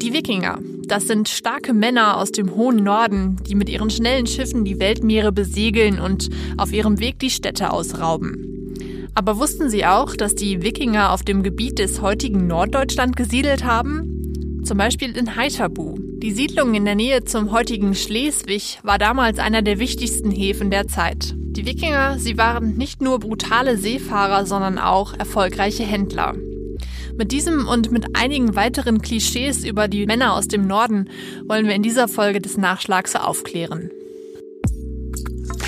Die Wikinger, das sind starke Männer aus dem hohen Norden, die mit ihren schnellen Schiffen die Weltmeere besegeln und auf ihrem Weg die Städte ausrauben. Aber wussten Sie auch, dass die Wikinger auf dem Gebiet des heutigen Norddeutschland gesiedelt haben? Zum Beispiel in Heiterbu. Die Siedlung in der Nähe zum heutigen Schleswig war damals einer der wichtigsten Häfen der Zeit. Die Wikinger, sie waren nicht nur brutale Seefahrer, sondern auch erfolgreiche Händler. Mit diesem und mit einigen weiteren Klischees über die Männer aus dem Norden wollen wir in dieser Folge des Nachschlags aufklären.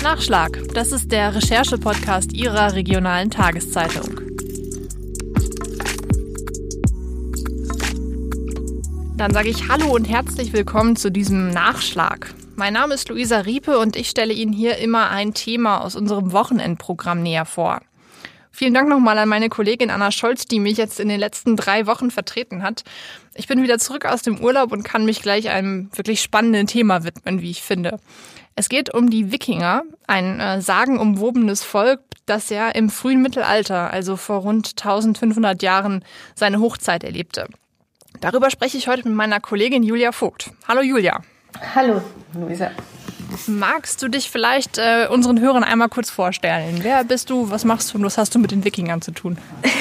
Nachschlag, das ist der Recherche-Podcast Ihrer regionalen Tageszeitung. Dann sage ich Hallo und herzlich willkommen zu diesem Nachschlag. Mein Name ist Luisa Riepe und ich stelle Ihnen hier immer ein Thema aus unserem Wochenendprogramm näher vor. Vielen Dank nochmal an meine Kollegin Anna Scholz, die mich jetzt in den letzten drei Wochen vertreten hat. Ich bin wieder zurück aus dem Urlaub und kann mich gleich einem wirklich spannenden Thema widmen, wie ich finde. Es geht um die Wikinger, ein äh, sagenumwobenes Volk, das ja im frühen Mittelalter, also vor rund 1500 Jahren, seine Hochzeit erlebte. Darüber spreche ich heute mit meiner Kollegin Julia Vogt. Hallo Julia. Hallo Luisa. Magst du dich vielleicht äh, unseren Hörern einmal kurz vorstellen? Wer bist du, was machst du und was hast du mit den Wikingern zu tun?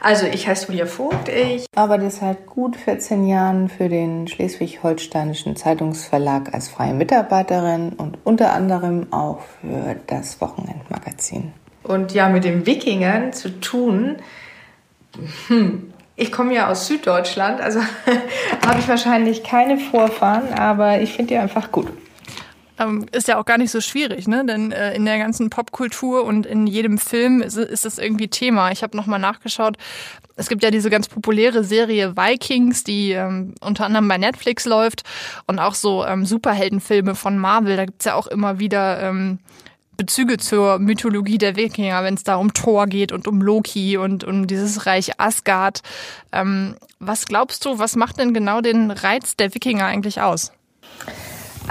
Also ich heiße Julia Vogt. Ich arbeite seit gut 14 Jahren für den Schleswig-Holsteinischen Zeitungsverlag als freie Mitarbeiterin und unter anderem auch für das Wochenendmagazin. Und ja, mit den Wikingern zu tun, hm, ich komme ja aus Süddeutschland, also habe ich wahrscheinlich keine Vorfahren, aber ich finde die einfach gut. Ähm, ist ja auch gar nicht so schwierig, ne? Denn äh, in der ganzen Popkultur und in jedem Film ist, ist das irgendwie Thema. Ich habe nochmal nachgeschaut. Es gibt ja diese ganz populäre Serie Vikings, die ähm, unter anderem bei Netflix läuft und auch so ähm, Superheldenfilme von Marvel. Da gibt's ja auch immer wieder ähm, Bezüge zur Mythologie der Wikinger, wenn es da um Thor geht und um Loki und um dieses Reich Asgard. Ähm, was glaubst du, was macht denn genau den Reiz der Wikinger eigentlich aus?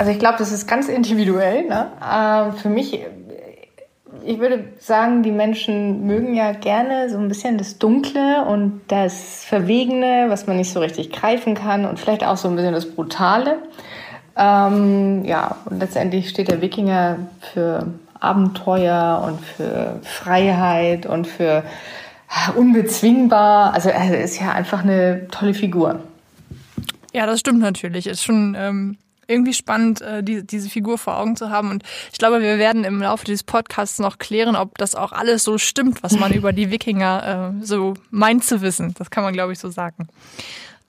Also ich glaube, das ist ganz individuell. Ne? Ähm, für mich, ich würde sagen, die Menschen mögen ja gerne so ein bisschen das Dunkle und das Verwegene, was man nicht so richtig greifen kann und vielleicht auch so ein bisschen das Brutale. Ähm, ja, und letztendlich steht der Wikinger für Abenteuer und für Freiheit und für unbezwingbar. Also er ist ja einfach eine tolle Figur. Ja, das stimmt natürlich. Ist schon ähm, irgendwie spannend, äh, die, diese Figur vor Augen zu haben. Und ich glaube, wir werden im Laufe dieses Podcasts noch klären, ob das auch alles so stimmt, was man über die Wikinger äh, so meint zu wissen. Das kann man, glaube ich, so sagen.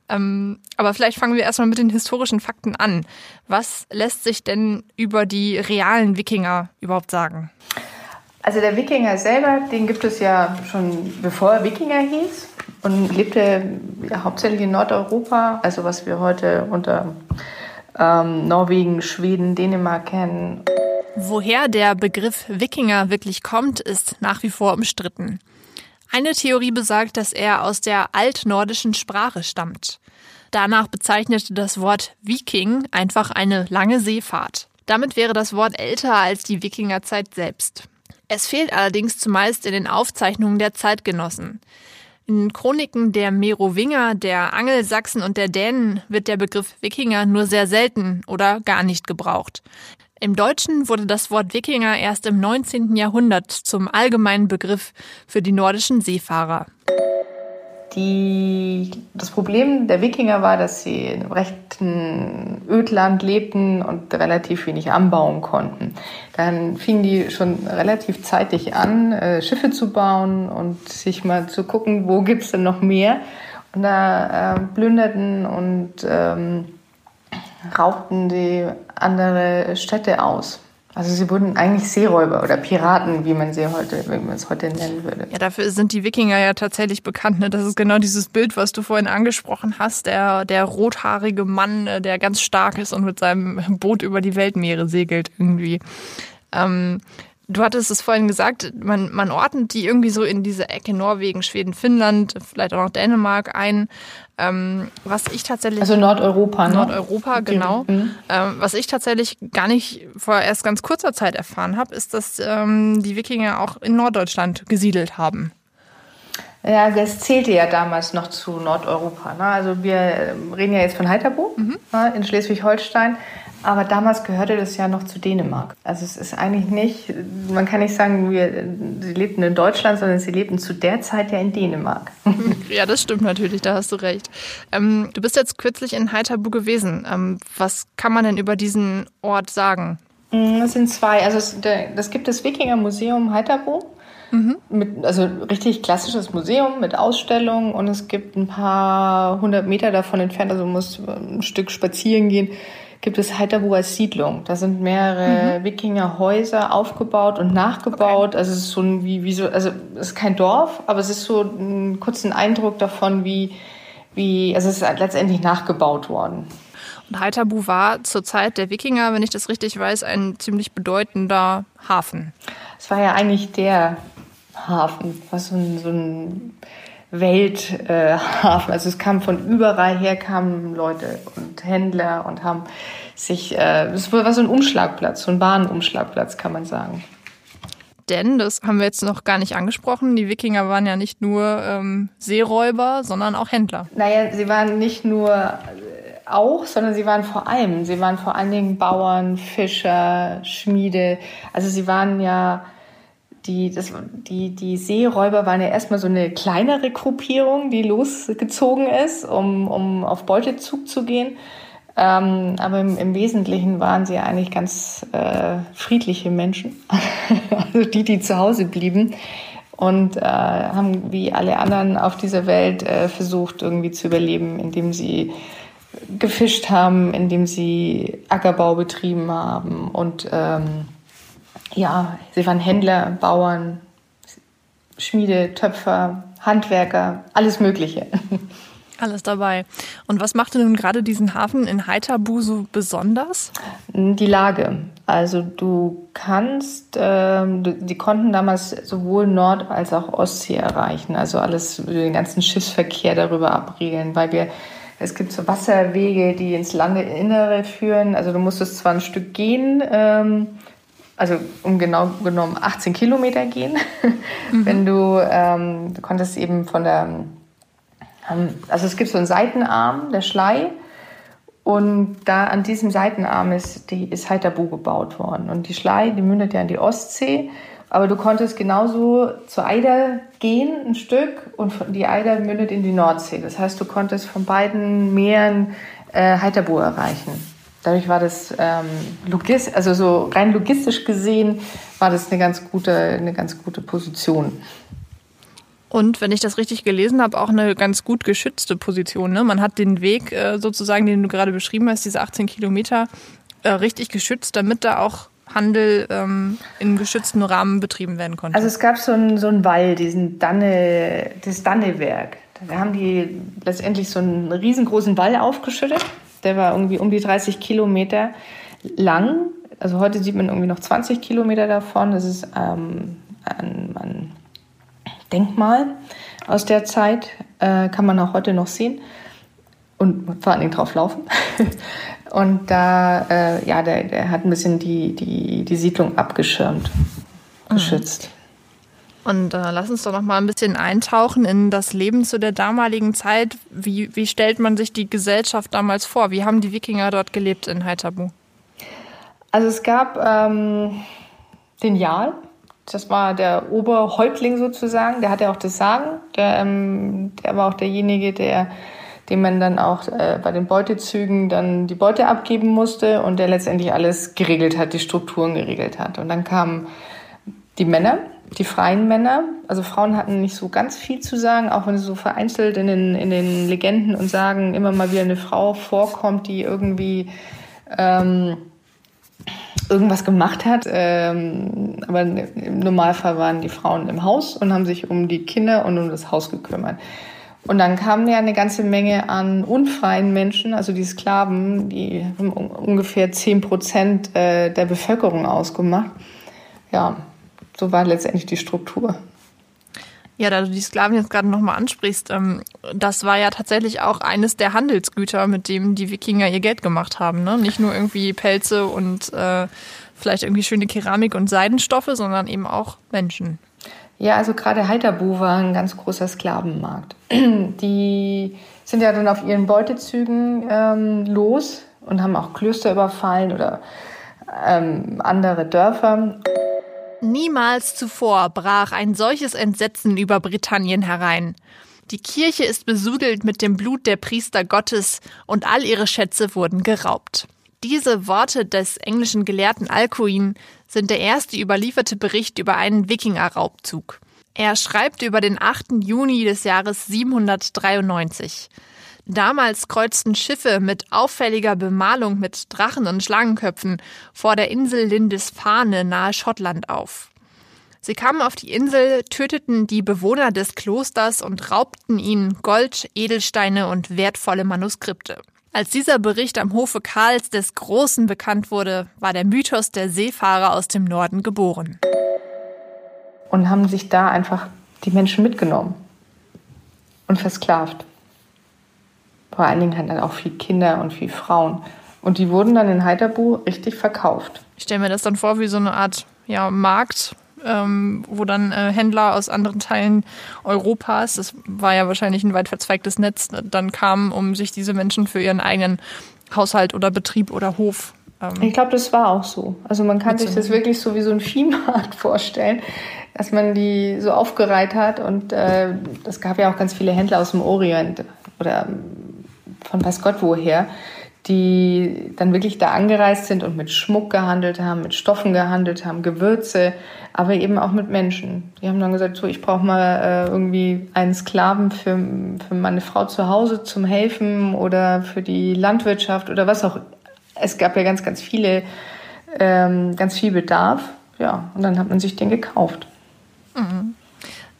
Ähm, aber vielleicht fangen wir erstmal mit den historischen Fakten an. Was lässt sich denn über die realen Wikinger überhaupt sagen? Also der Wikinger selber, den gibt es ja schon bevor er Wikinger hieß und lebte ja, hauptsächlich in Nordeuropa, also was wir heute unter ähm, Norwegen, Schweden, Dänemark kennen. Woher der Begriff Wikinger wirklich kommt, ist nach wie vor umstritten. Eine Theorie besagt, dass er aus der altnordischen Sprache stammt. Danach bezeichnete das Wort Viking einfach eine lange Seefahrt. Damit wäre das Wort älter als die Wikingerzeit selbst. Es fehlt allerdings zumeist in den Aufzeichnungen der Zeitgenossen. In Chroniken der Merowinger, der Angelsachsen und der Dänen wird der Begriff Wikinger nur sehr selten oder gar nicht gebraucht. Im Deutschen wurde das Wort Wikinger erst im 19. Jahrhundert zum allgemeinen Begriff für die nordischen Seefahrer. Die, das Problem der Wikinger war, dass sie in einem rechten Ödland lebten und relativ wenig anbauen konnten. Dann fingen die schon relativ zeitig an, äh, Schiffe zu bauen und sich mal zu gucken, wo gibt's denn noch mehr. Und da äh, plünderten und ähm, raubten die andere Städte aus. Also sie wurden eigentlich Seeräuber oder Piraten, wie man sie heute, wie man es heute nennen würde. Ja, dafür sind die Wikinger ja tatsächlich bekannt. Ne? Das ist genau dieses Bild, was du vorhin angesprochen hast. Der, der rothaarige Mann, äh, der ganz stark ist und mit seinem Boot über die Weltmeere segelt irgendwie. Ähm, Du hattest es vorhin gesagt, man, man ordnet die irgendwie so in diese Ecke Norwegen, Schweden, Finnland, vielleicht auch noch Dänemark ein. Ähm, was ich tatsächlich. Also Nordeuropa, ne? Nordeuropa, genau. Mhm. Ähm, was ich tatsächlich gar nicht vor erst ganz kurzer Zeit erfahren habe, ist, dass ähm, die Wikinger auch in Norddeutschland gesiedelt haben. Ja, das zählte ja damals noch zu Nordeuropa. Ne? Also wir reden ja jetzt von Heiterbo mhm. ne, in Schleswig-Holstein. Aber damals gehörte das ja noch zu Dänemark. Also es ist eigentlich nicht, man kann nicht sagen, wir, sie lebten in Deutschland, sondern sie lebten zu der Zeit ja in Dänemark. Ja, das stimmt natürlich, da hast du recht. Ähm, du bist jetzt kürzlich in Heiterbu gewesen. Ähm, was kann man denn über diesen Ort sagen? Mm, es sind zwei. Also es, das gibt das Wikinger Museum Heiterbu. Mhm. Mit, also richtig klassisches Museum mit Ausstellungen und es gibt ein paar hundert Meter davon entfernt, also man muss ein Stück spazieren gehen, gibt es Heiterbuer Siedlung. Da sind mehrere mhm. Wikingerhäuser aufgebaut und nachgebaut. Okay. Also es ist so ein, wie, wie so, also es ist kein Dorf, aber es ist so ein kurzen Eindruck davon, wie, wie, also es ist letztendlich nachgebaut worden. Und Heiterbu war zur Zeit der Wikinger, wenn ich das richtig weiß, ein ziemlich bedeutender Hafen. Es war ja eigentlich der Hafen, was so ein, so ein Welthafen. Äh, also es kam von überall her, kamen Leute und Händler und haben sich, äh, es war so ein Umschlagplatz, so ein Bahnumschlagplatz, kann man sagen. Denn, das haben wir jetzt noch gar nicht angesprochen, die Wikinger waren ja nicht nur ähm, Seeräuber, sondern auch Händler. Naja, sie waren nicht nur äh, auch, sondern sie waren vor allem, sie waren vor allen Dingen Bauern, Fischer, Schmiede. Also sie waren ja die, das, die, die Seeräuber waren ja erstmal so eine kleinere Gruppierung, die losgezogen ist, um, um auf Beutezug zu gehen. Ähm, aber im, im, Wesentlichen waren sie eigentlich ganz äh, friedliche Menschen, also die, die zu Hause blieben und äh, haben wie alle anderen auf dieser Welt äh, versucht, irgendwie zu überleben, indem sie gefischt haben, indem sie Ackerbau betrieben haben und ähm, ja, sie waren Händler, Bauern, Schmiede, Töpfer, Handwerker, alles Mögliche. Alles dabei. Und was machte nun gerade diesen Hafen in Haithabu so besonders? Die Lage. Also du kannst, ähm, die konnten damals sowohl Nord- als auch Ostsee erreichen. Also alles, den ganzen Schiffsverkehr darüber abriegeln, weil wir es gibt so Wasserwege, die ins Landeinnere führen. Also du musstest zwar ein Stück gehen, ähm, also um genau genommen 18 Kilometer gehen. Mhm. Wenn du, ähm, du konntest eben von der, ähm, also es gibt so einen Seitenarm, der Schlei, und da an diesem Seitenarm ist, die, ist halt der Bu gebaut worden. Und die Schlei, die mündet ja in die Ostsee. Aber du konntest genauso zur Eider gehen, ein Stück, und die Eider mündet in die Nordsee. Das heißt, du konntest von beiden Meeren äh, Heiterbu erreichen. Dadurch war das ähm, logist also so rein logistisch gesehen war das eine ganz gute, eine ganz gute Position. Und wenn ich das richtig gelesen habe, auch eine ganz gut geschützte Position. Ne? Man hat den Weg äh, sozusagen, den du gerade beschrieben hast, diese 18 Kilometer, äh, richtig geschützt, damit da auch Handel ähm, in geschützten Rahmen betrieben werden konnte. Also es gab so einen, so einen Wall, diesen Danne, das Dannewerk. Da haben die letztendlich so einen riesengroßen Wall aufgeschüttet der war irgendwie um die 30 Kilometer lang. Also heute sieht man irgendwie noch 20 Kilometer davon. Das ist ähm, ein, ein, Denkmal aus der Zeit, äh, kann man auch heute noch sehen und vor allen Dingen drauf laufen. und da, äh, ja, der, der hat ein bisschen die, die, die Siedlung abgeschirmt, mhm. geschützt. Und äh, lass uns doch noch mal ein bisschen eintauchen in das Leben zu der damaligen Zeit. Wie, wie stellt man sich die Gesellschaft damals vor? Wie haben die Wikinger dort gelebt in Haithabu? Also es gab ähm, den Jarl, das war der Oberhäuptling sozusagen, der hatte auch das Sagen. Der, ähm, der war auch derjenige, der, dem man dann auch äh, bei den Beutezügen dann die Beute abgeben musste und der letztendlich alles geregelt hat, die Strukturen geregelt hat. Und dann kamen die Männer, die freien Männer. Also Frauen hatten nicht so ganz viel zu sagen, auch wenn es so vereinzelt in den, in den Legenden und Sagen immer mal wieder eine Frau vorkommt, die irgendwie ähm, irgendwas gemacht hat. Ähm, aber im Normalfall waren die Frauen im Haus und haben sich um die Kinder und um das Haus gekümmert. Und dann kamen ja eine ganze Menge an unfreien Menschen, also die Sklaven, die haben ungefähr zehn Prozent äh, der Bevölkerung ausgemacht. Ja, so war letztendlich die Struktur. Ja, da du die Sklaven jetzt gerade nochmal ansprichst, ähm, das war ja tatsächlich auch eines der Handelsgüter, mit dem die Wikinger ihr Geld gemacht haben. Ne? Nicht nur irgendwie Pelze und äh, vielleicht irgendwie schöne Keramik und Seidenstoffe, sondern eben auch Menschen. Ja, also gerade Heiterbu war ein ganz großer Sklavenmarkt. Die sind ja dann auf ihren Beutezügen ähm, los und haben auch Klöster überfallen oder ähm, andere Dörfer. Niemals zuvor brach ein solches Entsetzen über Britannien herein. Die Kirche ist besudelt mit dem Blut der Priester Gottes und all ihre Schätze wurden geraubt. Diese Worte des englischen Gelehrten Alcuin sind der erste überlieferte Bericht über einen Wikingerraubzug. Er schreibt über den 8. Juni des Jahres 793. Damals kreuzten Schiffe mit auffälliger Bemalung mit Drachen und Schlangenköpfen vor der Insel Lindisfarne nahe Schottland auf. Sie kamen auf die Insel, töteten die Bewohner des Klosters und raubten ihnen Gold, Edelsteine und wertvolle Manuskripte. Als dieser Bericht am Hofe Karls des Großen bekannt wurde, war der Mythos der Seefahrer aus dem Norden geboren. Und haben sich da einfach die Menschen mitgenommen und versklavt. Vor allen Dingen halt auch viel Kinder und viel Frauen. Und die wurden dann in Heiterbu richtig verkauft. Ich stelle mir das dann vor wie so eine Art ja, Markt, ähm, wo dann äh, Händler aus anderen Teilen Europas, das war ja wahrscheinlich ein weit verzweigtes Netz, dann kamen, um sich diese Menschen für ihren eigenen Haushalt oder Betrieb oder Hof. Ähm, ich glaube, das war auch so. Also man kann sich das wirklich so wie so ein Viehmarkt vorstellen, dass man die so aufgereiht hat und äh, es gab ja auch ganz viele Händler aus dem Orient oder von weiß Gott woher die dann wirklich da angereist sind und mit Schmuck gehandelt haben, mit Stoffen gehandelt haben, Gewürze, aber eben auch mit Menschen. Die haben dann gesagt, so, ich brauche mal äh, irgendwie einen Sklaven für, für meine Frau zu Hause zum Helfen oder für die Landwirtschaft oder was auch. Es gab ja ganz, ganz viele, ähm, ganz viel Bedarf. Ja, und dann hat man sich den gekauft. Mhm.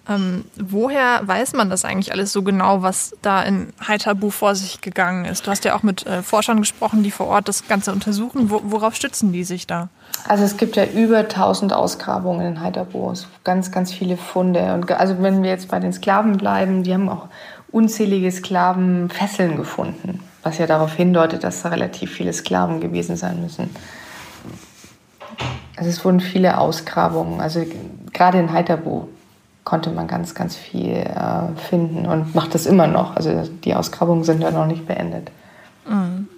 Ähm, woher weiß man das eigentlich alles so genau, was da in Haithabu vor sich gegangen ist? Du hast ja auch mit äh, Forschern gesprochen, die vor Ort das Ganze untersuchen. Wo, worauf stützen die sich da? Also es gibt ja über 1000 Ausgrabungen in Haithabu, ganz, ganz viele Funde. Und also wenn wir jetzt bei den Sklaven bleiben, die haben auch unzählige Sklavenfesseln gefunden, was ja darauf hindeutet, dass da relativ viele Sklaven gewesen sein müssen. Also es wurden viele Ausgrabungen, also gerade in Haithabu konnte man ganz, ganz viel äh, finden und macht das immer noch. Also die Ausgrabungen sind ja noch nicht beendet. Mhm.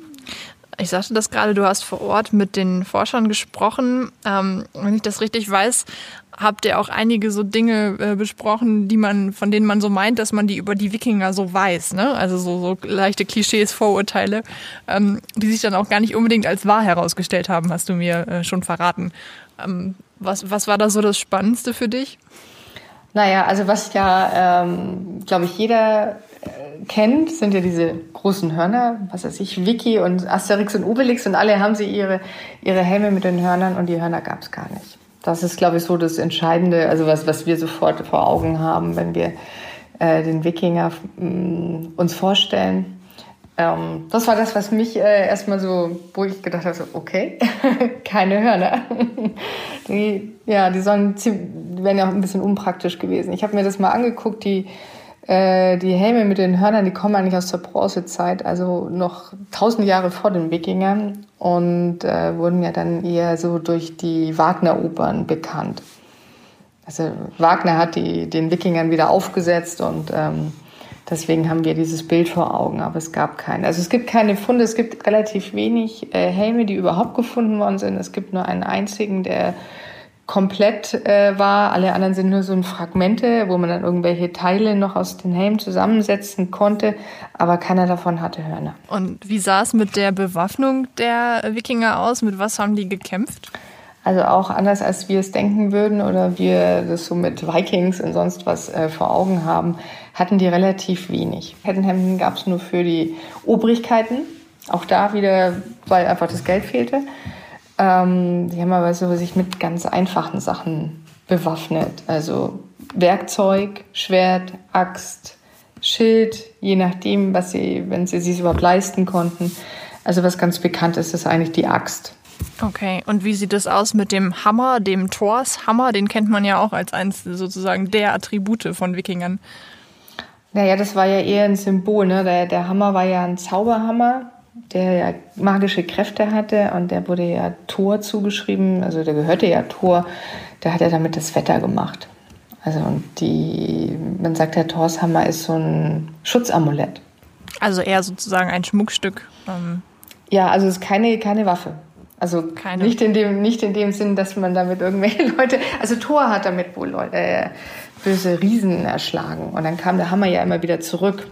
Ich sagte das gerade, du hast vor Ort mit den Forschern gesprochen. Ähm, wenn ich das richtig weiß, habt ihr auch einige so Dinge äh, besprochen, die man, von denen man so meint, dass man die über die Wikinger so weiß, ne? Also so, so leichte Klischees, Vorurteile, ähm, die sich dann auch gar nicht unbedingt als wahr herausgestellt haben, hast du mir äh, schon verraten. Ähm, was, was war da so das Spannendste für dich? Naja, also was ja, ähm, glaube ich, jeder äh, kennt, sind ja diese großen Hörner, was weiß ich, Wiki und Asterix und Obelix und alle haben sie ihre, ihre Helme mit den Hörnern und die Hörner gab es gar nicht. Das ist, glaube ich, so das Entscheidende, also was, was wir sofort vor Augen haben, wenn wir äh, den Wikinger mh, mm, uns vorstellen. Ähm, das war das, was mich äh, erstmal so, wo ich gedacht habe, so, okay, keine Hörner. die, ja, die sollen die wären ja auch ein bisschen unpraktisch gewesen. Ich habe mir das mal angeguckt, die, äh, die Helme mit den Hörnern, die kommen eigentlich aus der Bronzezeit, also noch tausend Jahre vor den Wikingern und äh, wurden ja dann eher so durch die Wagner-Opern bekannt. Also Wagner hat die, den Wikingern wieder aufgesetzt und ähm, Deswegen haben wir dieses Bild vor Augen, aber es gab keine. Also es gibt keine Funde, es gibt relativ wenig äh, Helme, die überhaupt gefunden worden sind. Es gibt nur einen einzigen, der komplett äh, war. Alle anderen sind nur so Fragmente, wo man dann irgendwelche Teile noch aus den Helmen zusammensetzen konnte, aber keiner davon hatte Hörner. Und wie sah es mit der Bewaffnung der Wikinger aus? Mit was haben die gekämpft? Also auch anders, als wir es denken würden oder wir das so mit Vikings und sonst was äh, vor Augen haben, hatten die relativ wenig. Kettenhemden gab es nur für die Obrigkeiten, auch da wieder, weil einfach das Geld fehlte. Ähm, die haben aber so sich mit ganz einfachen Sachen bewaffnet. Also Werkzeug, Schwert, Axt, Schild, je nachdem, was sie, wenn sie sich überhaupt leisten konnten. Also was ganz bekannt ist, ist eigentlich die Axt. Okay, und wie sieht es aus mit dem Hammer, dem Torshammer? Den kennt man ja auch als eins sozusagen der Attribute von Wikingern. Naja, das war ja eher ein Symbol. Ne? Der, der Hammer war ja ein Zauberhammer, der ja magische Kräfte hatte und der wurde ja Thor zugeschrieben, also der gehörte ja Thor. Der hat ja damit das Wetter gemacht. Also und die, man sagt, der Torshammer ist so ein Schutzamulett. Also eher sozusagen ein Schmuckstück. Ähm. Ja, also es ist keine, keine Waffe. Also keine. Nicht, in dem, nicht in dem Sinn, dass man damit irgendwelche Leute. Also Thor hat damit wohl Leute, äh, böse Riesen erschlagen. Und dann kam der Hammer ja immer wieder zurück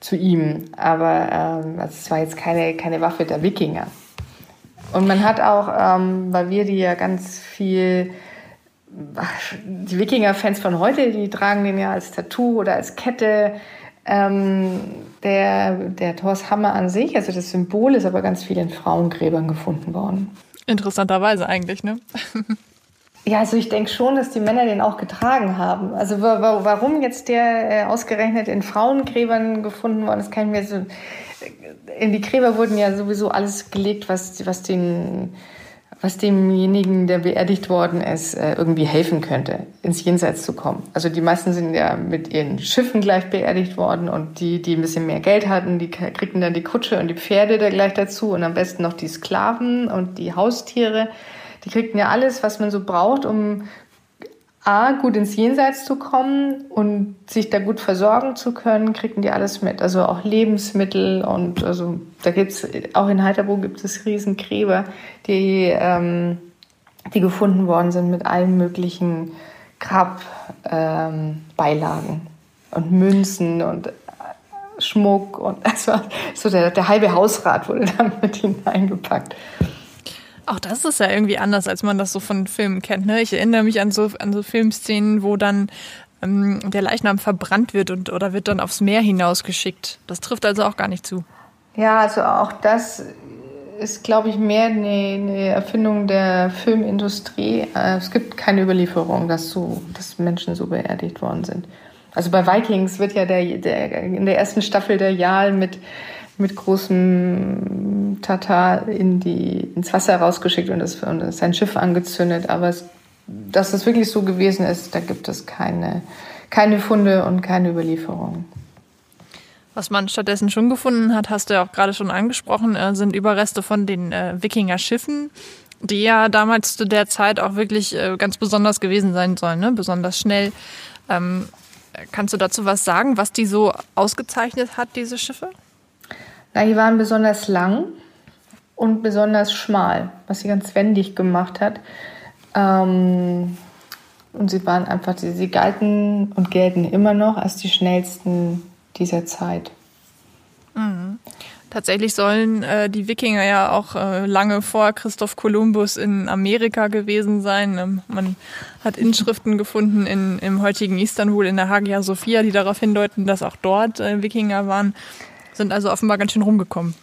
zu ihm. Aber ähm, also es war jetzt keine, keine Waffe der Wikinger. Und man hat auch, ähm, weil wir die ja ganz viel, die Wikinger-Fans von heute, die tragen den ja als Tattoo oder als Kette. Ähm, der, der Thors Hammer an sich, also das Symbol, ist aber ganz viel in Frauengräbern gefunden worden. Interessanterweise eigentlich, ne? Ja, also ich denke schon, dass die Männer den auch getragen haben. Also warum jetzt der äh, ausgerechnet in Frauengräbern gefunden worden ist, kann ich mir so. In die Gräber wurden ja sowieso alles gelegt, was, was den was demjenigen, der beerdigt worden ist, äh, irgendwie helfen könnte, ins Jenseits zu kommen. Also die meisten sind ja mit ihren Schiffen gleich beerdigt worden und die, die ein bisschen mehr Geld hatten, die kriegten dann die Kutsche und die Pferde da gleich dazu und am besten noch die Sklaven und die Haustiere. Die kriegten ja alles, was man so braucht, um A, gut ins Jenseits zu kommen und sich da gut versorgen zu können, kriegten die alles mit. Also auch Lebensmittel und also da gibt's auch in Heiterburg gibt es Riesengräber, die, ähm, die gefunden worden sind mit allen möglichen Grabbeilagen ähm, und Münzen und äh, Schmuck und also so der, der halbe Hausrat wurde damit hineingepackt. Auch das ist ja irgendwie anders, als man das so von Filmen kennt. Ne? Ich erinnere mich an so, an so Filmszenen, wo dann ähm, der Leichnam verbrannt wird und oder wird dann aufs Meer hinausgeschickt. Das trifft also auch gar nicht zu. Ja, also auch das ist, glaube ich, mehr eine, eine, Erfindung der Filmindustrie. Äh, es gibt keine Überlieferung, dass, so, dass Menschen so beerdigt worden sind. Also bei Vikings wird ja der, der in der ersten Staffel der Jarl mit mit großem Tata in die, ins Wasser rausgeschickt und, das, und sein Schiff angezündet. Aber es, dass es wirklich so gewesen ist, da gibt es keine, keine Funde und keine Überlieferungen. Was man stattdessen schon gefunden hat, hast du ja auch gerade schon angesprochen, äh, sind Überreste von den äh, Wikinger-Schiffen, die ja damals zu der Zeit auch wirklich äh, ganz besonders gewesen sein sollen, ne? besonders schnell. Ähm, kannst du dazu was sagen, was die so ausgezeichnet hat, diese Schiffe? Na, die waren besonders lang und besonders schmal, was sie ganz wendig gemacht hat. Ähm, und sie waren einfach, sie galten und gelten immer noch als die schnellsten dieser Zeit. Mhm. Tatsächlich sollen äh, die Wikinger ja auch äh, lange vor Christoph Kolumbus in Amerika gewesen sein. Ähm, man hat Inschriften gefunden in, im heutigen Istanbul in der Hagia Sophia, die darauf hindeuten, dass auch dort äh, Wikinger waren. Sind also offenbar ganz schön rumgekommen.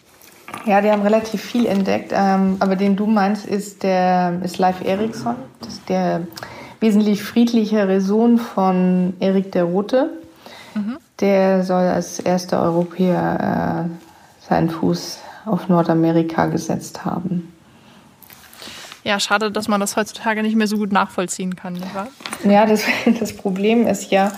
Ja, die haben relativ viel entdeckt. Ähm, aber den du meinst, ist der ist Leif Erikson. Das ist der wesentlich friedlichere Sohn von Erik der Rote. Mhm. Der soll als erster Europäer äh, seinen Fuß auf Nordamerika gesetzt haben. Ja, schade, dass man das heutzutage nicht mehr so gut nachvollziehen kann, wahr? Ja, das, das Problem ist ja,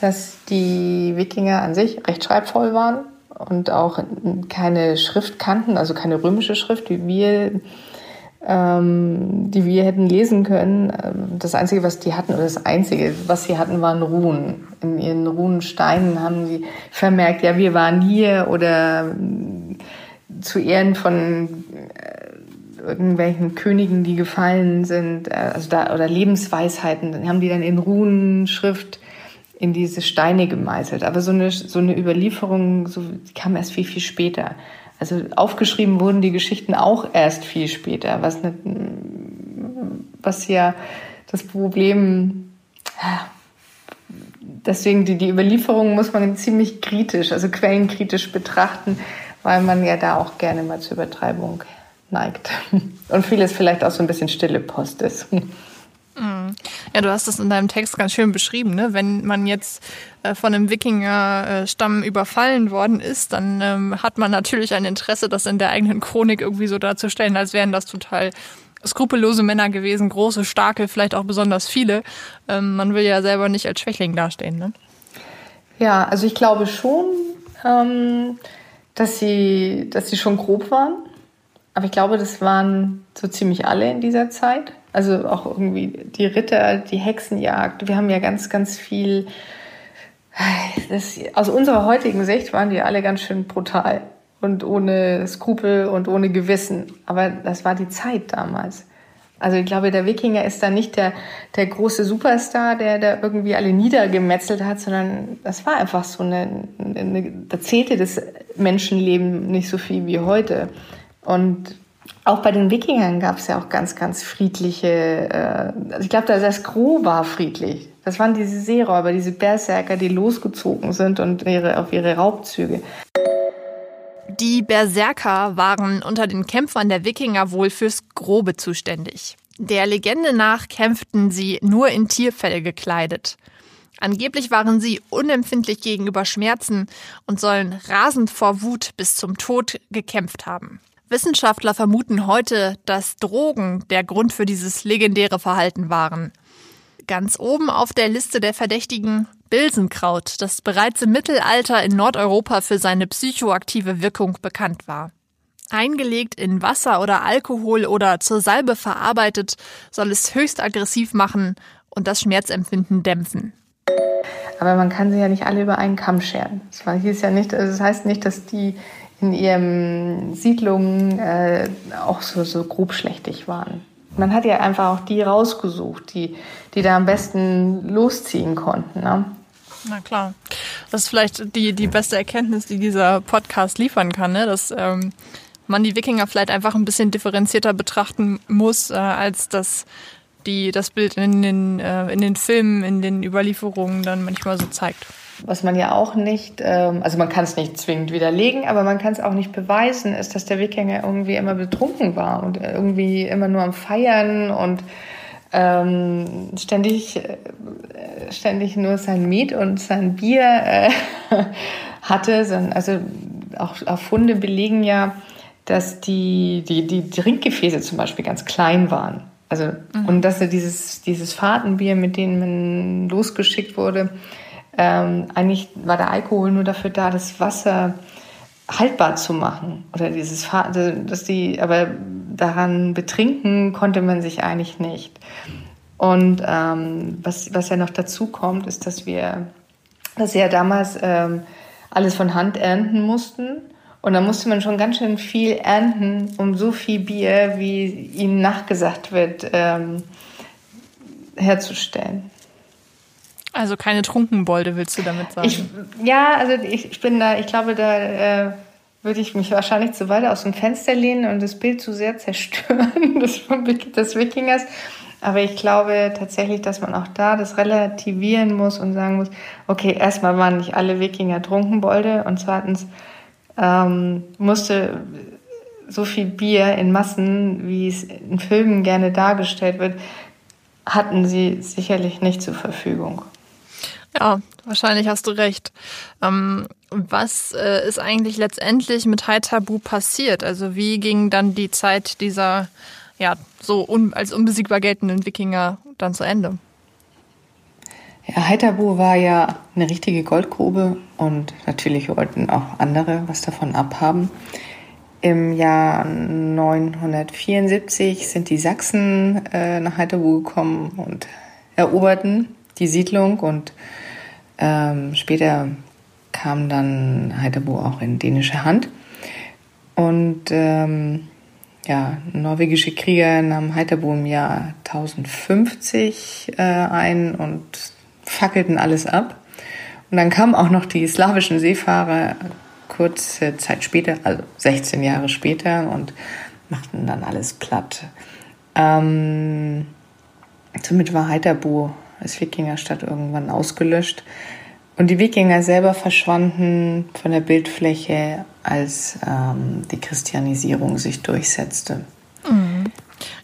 dass die Wikinger an sich recht schreibvoll waren und auch keine Schrift kannten, also keine römische Schrift, wie wir, ähm, die wir hätten lesen können. Das Einzige, was die hatten, oder das Einzige, was sie hatten, waren Runen. In ihren Runensteinen haben sie vermerkt, ja, wir waren hier oder zu Ehren von äh, irgendwelchen Königen, die gefallen sind, äh, also da, oder Lebensweisheiten, dann haben die dann in Runenschrift in diese Steine gemeißelt. Aber so eine, so eine Überlieferung so, kam erst viel, viel später. Also aufgeschrieben wurden die Geschichten auch erst viel später, was, nicht, was ja das Problem, deswegen die, die Überlieferung muss man ziemlich kritisch, also quellenkritisch betrachten, weil man ja da auch gerne mal zur Übertreibung neigt. Und vieles vielleicht auch so ein bisschen stille Post ist. Ja, du hast das in deinem Text ganz schön beschrieben. Ne? Wenn man jetzt äh, von einem Wikinger-Stamm überfallen worden ist, dann ähm, hat man natürlich ein Interesse, das in der eigenen Chronik irgendwie so darzustellen, als wären das total skrupellose Männer gewesen, große, starke, vielleicht auch besonders viele. Ähm, man will ja selber nicht als Schwächling dastehen. Ne? Ja, also ich glaube schon, ähm, dass, sie, dass sie schon grob waren. Aber ich glaube, das waren so ziemlich alle in dieser Zeit. Also auch irgendwie die Ritter, die Hexenjagd. Wir haben ja ganz, ganz viel. Das, aus unserer heutigen Sicht waren die alle ganz schön brutal und ohne Skrupel und ohne Gewissen. Aber das war die Zeit damals. Also ich glaube, der Wikinger ist da nicht der, der große Superstar, der da irgendwie alle niedergemetzelt hat, sondern das war einfach so eine, eine da zählte das Menschenleben nicht so viel wie heute. Und auch bei den Wikingern gab es ja auch ganz, ganz friedliche, äh, also ich glaube, das Gros war friedlich. Das waren diese Seeräuber, diese Berserker, die losgezogen sind und ihre, auf ihre Raubzüge. Die Berserker waren unter den Kämpfern der Wikinger wohl fürs Grobe zuständig. Der Legende nach kämpften sie nur in Tierfell gekleidet. Angeblich waren sie unempfindlich gegenüber Schmerzen und sollen rasend vor Wut bis zum Tod gekämpft haben. Wissenschaftler vermuten heute, dass Drogen der Grund für dieses legendäre Verhalten waren. Ganz oben auf der Liste der Verdächtigen Bilsenkraut, das bereits im Mittelalter in Nordeuropa für seine psychoaktive Wirkung bekannt war. Eingelegt in Wasser oder Alkohol oder zur Salbe verarbeitet, soll es höchst aggressiv machen und das Schmerzempfinden dämpfen. Aber man kann sie ja nicht alle über einen Kamm scheren. Das nicht, also das heißt nicht, dass die in ihren Siedlungen äh, auch so, so grobschlächtig waren. Man hat ja einfach auch die rausgesucht, die, die da am besten losziehen konnten. Ne? Na klar. Das ist vielleicht die, die beste Erkenntnis, die dieser Podcast liefern kann, ne? dass ähm, man die Wikinger vielleicht einfach ein bisschen differenzierter betrachten muss, äh, als das, die, das Bild in den, äh, in den Filmen, in den Überlieferungen dann manchmal so zeigt. Was man ja auch nicht, ähm, also man kann es nicht zwingend widerlegen, aber man kann es auch nicht beweisen, ist, dass der Wikinger irgendwie immer betrunken war und irgendwie immer nur am Feiern und ähm, ständig, äh, ständig nur sein Met und sein Bier äh, hatte. Also auch, auch Funde belegen ja, dass die, die, die Trinkgefäße zum Beispiel ganz klein waren. Also, mhm. und dass er dieses, dieses Fahrtenbier, mit dem man losgeschickt wurde, ähm, eigentlich war der Alkohol nur dafür da, das Wasser haltbar zu machen. Oder dieses dass die, aber daran betrinken konnte man sich eigentlich nicht. Und ähm, was, was ja noch dazu kommt, ist, dass wir, dass wir ja damals ähm, alles von Hand ernten mussten. Und da musste man schon ganz schön viel ernten, um so viel Bier, wie ihnen nachgesagt wird, ähm, herzustellen. Also keine Trunkenbolde, willst du damit sagen? Ich, ja, also ich, ich bin da, ich glaube, da äh, würde ich mich wahrscheinlich zu weit aus dem Fenster lehnen und das Bild zu sehr zerstören des, des Wikingers. Aber ich glaube tatsächlich, dass man auch da das relativieren muss und sagen muss, okay, erstmal waren nicht alle Wikinger Trunkenbolde und zweitens ähm, musste so viel Bier in Massen, wie es in Filmen gerne dargestellt wird, hatten sie sicherlich nicht zur Verfügung. Ja, wahrscheinlich hast du recht. Ähm, was äh, ist eigentlich letztendlich mit Haitabu passiert? Also wie ging dann die Zeit dieser ja so un als unbesiegbar geltenden Wikinger dann zu Ende? Ja, Haitabu war ja eine richtige Goldgrube und natürlich wollten auch andere was davon abhaben. Im Jahr 974 sind die Sachsen äh, nach Haitabu gekommen und eroberten die Siedlung und ähm, später kam dann Haithabu auch in dänische Hand. Und ähm, ja, norwegische Krieger nahmen Haithabu im Jahr 1050 äh, ein und fackelten alles ab. Und dann kamen auch noch die slawischen Seefahrer kurze Zeit später, also 16 Jahre später, und machten dann alles platt. Ähm, somit war Haithabu als Wikingerstadt irgendwann ausgelöscht. Und die Wikinger selber verschwanden von der Bildfläche, als ähm, die Christianisierung sich durchsetzte. Mhm.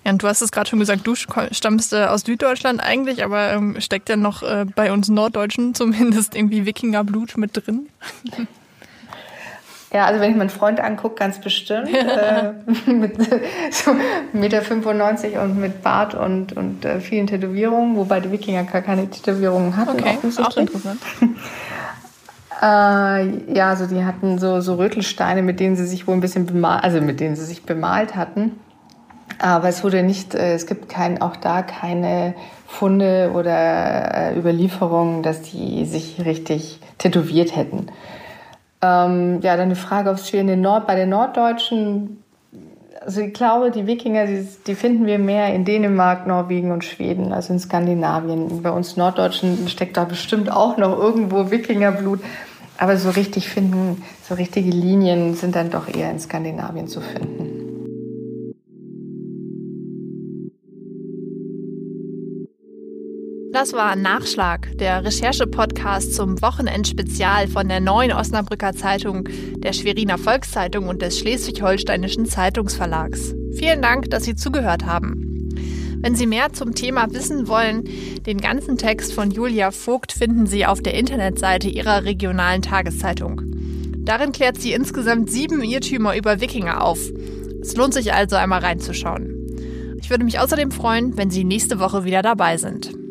Ja, und du hast es gerade schon gesagt, du stammst äh, aus Süddeutschland eigentlich, aber ähm, steckt ja noch äh, bei uns Norddeutschen zumindest irgendwie Wikingerblut mit drin? Ja, also wenn ich meinen Freund angucke, ganz bestimmt. äh, mit so 1,95 Meter und mit Bart und, und äh, vielen Tätowierungen, wobei die Wikinger gar keine Tätowierungen hatten. Okay, auch, auch interessant. äh, ja, also die hatten so, so Rötelsteine, mit denen sie sich wohl ein bisschen bemalt, also mit denen sie sich bemalt hatten. Aber es wurde nicht, äh, es gibt kein, auch da keine Funde oder äh, Überlieferungen, dass die sich richtig tätowiert hätten. Ähm, ja, dann die Frage, ob es in den Nord, bei den Norddeutschen, also ich glaube, die Wikinger, die, die, finden wir mehr in Dänemark, Norwegen und Schweden, also in Skandinavien. Bei uns Norddeutschen steckt da bestimmt auch noch irgendwo Wikingerblut. Aber so richtig finden, so richtige Linien sind dann doch eher in Skandinavien zu finden. Das war Nachschlag, der Recherche-Podcast zum Wochenendspezial von der Neuen Osnabrücker Zeitung, der Schweriner Volkszeitung und des Schleswig-Holsteinischen Zeitungsverlags. Vielen Dank, dass Sie zugehört haben. Wenn Sie mehr zum Thema wissen wollen, den ganzen Text von Julia Vogt finden Sie auf der Internetseite ihrer regionalen Tageszeitung. Darin klärt sie insgesamt sieben Irrtümer über Wikinger auf. Es lohnt sich also einmal reinzuschauen. Ich würde mich außerdem freuen, wenn Sie nächste Woche wieder dabei sind.